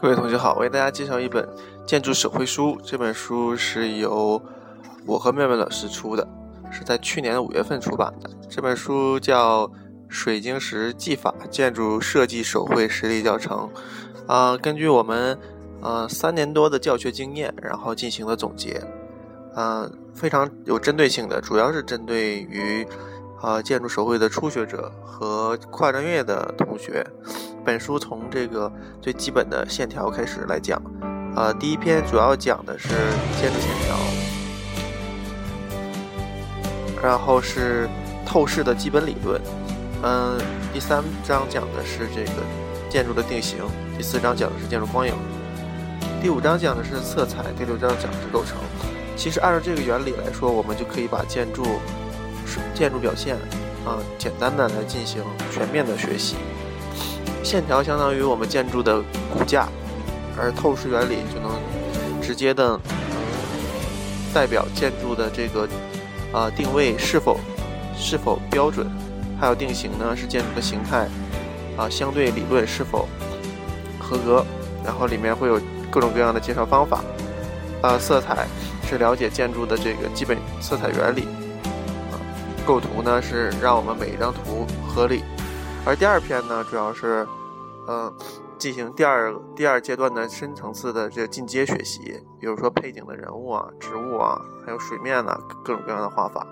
各位同学好，为大家介绍一本建筑手绘书。这本书是由我和妙妙老师出的，是在去年的五月份出版的。这本书叫《水晶石技法建筑设计手绘实例教程》，啊，根据我们呃三年多的教学经验，然后进行了总结，嗯，非常有针对性的，主要是针对于。啊，建筑手绘的初学者和跨专业的同学，本书从这个最基本的线条开始来讲。啊，第一篇主要讲的是建筑线条，然后是透视的基本理论。嗯，第三章讲的是这个建筑的定型，第四章讲的是建筑光影，第五章讲的是色彩，第六章讲的是构成。其实按照这个原理来说，我们就可以把建筑。建筑表现，啊，简单的来进行全面的学习。线条相当于我们建筑的骨架，而透视原理就能直接的代表建筑的这个啊定位是否是否标准，还有定型呢是建筑的形态啊相对理论是否合格。然后里面会有各种各样的介绍方法。啊，色彩是了解建筑的这个基本色彩原理。构图呢是让我们每一张图合理，而第二篇呢主要是，嗯，进行第二第二阶段的深层次的这个进阶学习，比如说配景的人物啊、植物啊，还有水面呢各种各样的画法。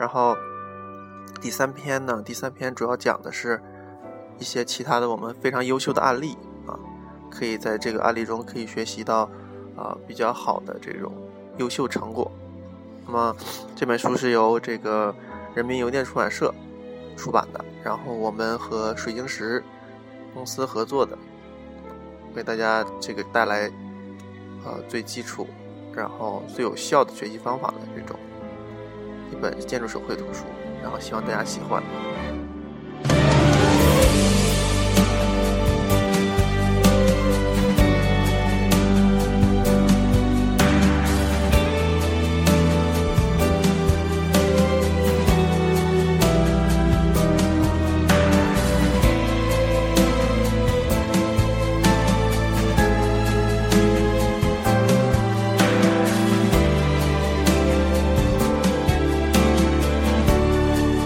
然后第三篇呢，第三篇主要讲的是一些其他的我们非常优秀的案例啊，可以在这个案例中可以学习到啊比较好的这种优秀成果。那么这本书是由这个。人民邮电出版社出版的，然后我们和水晶石公司合作的，为大家这个带来呃最基础，然后最有效的学习方法的这种一本建筑手绘图书，然后希望大家喜欢。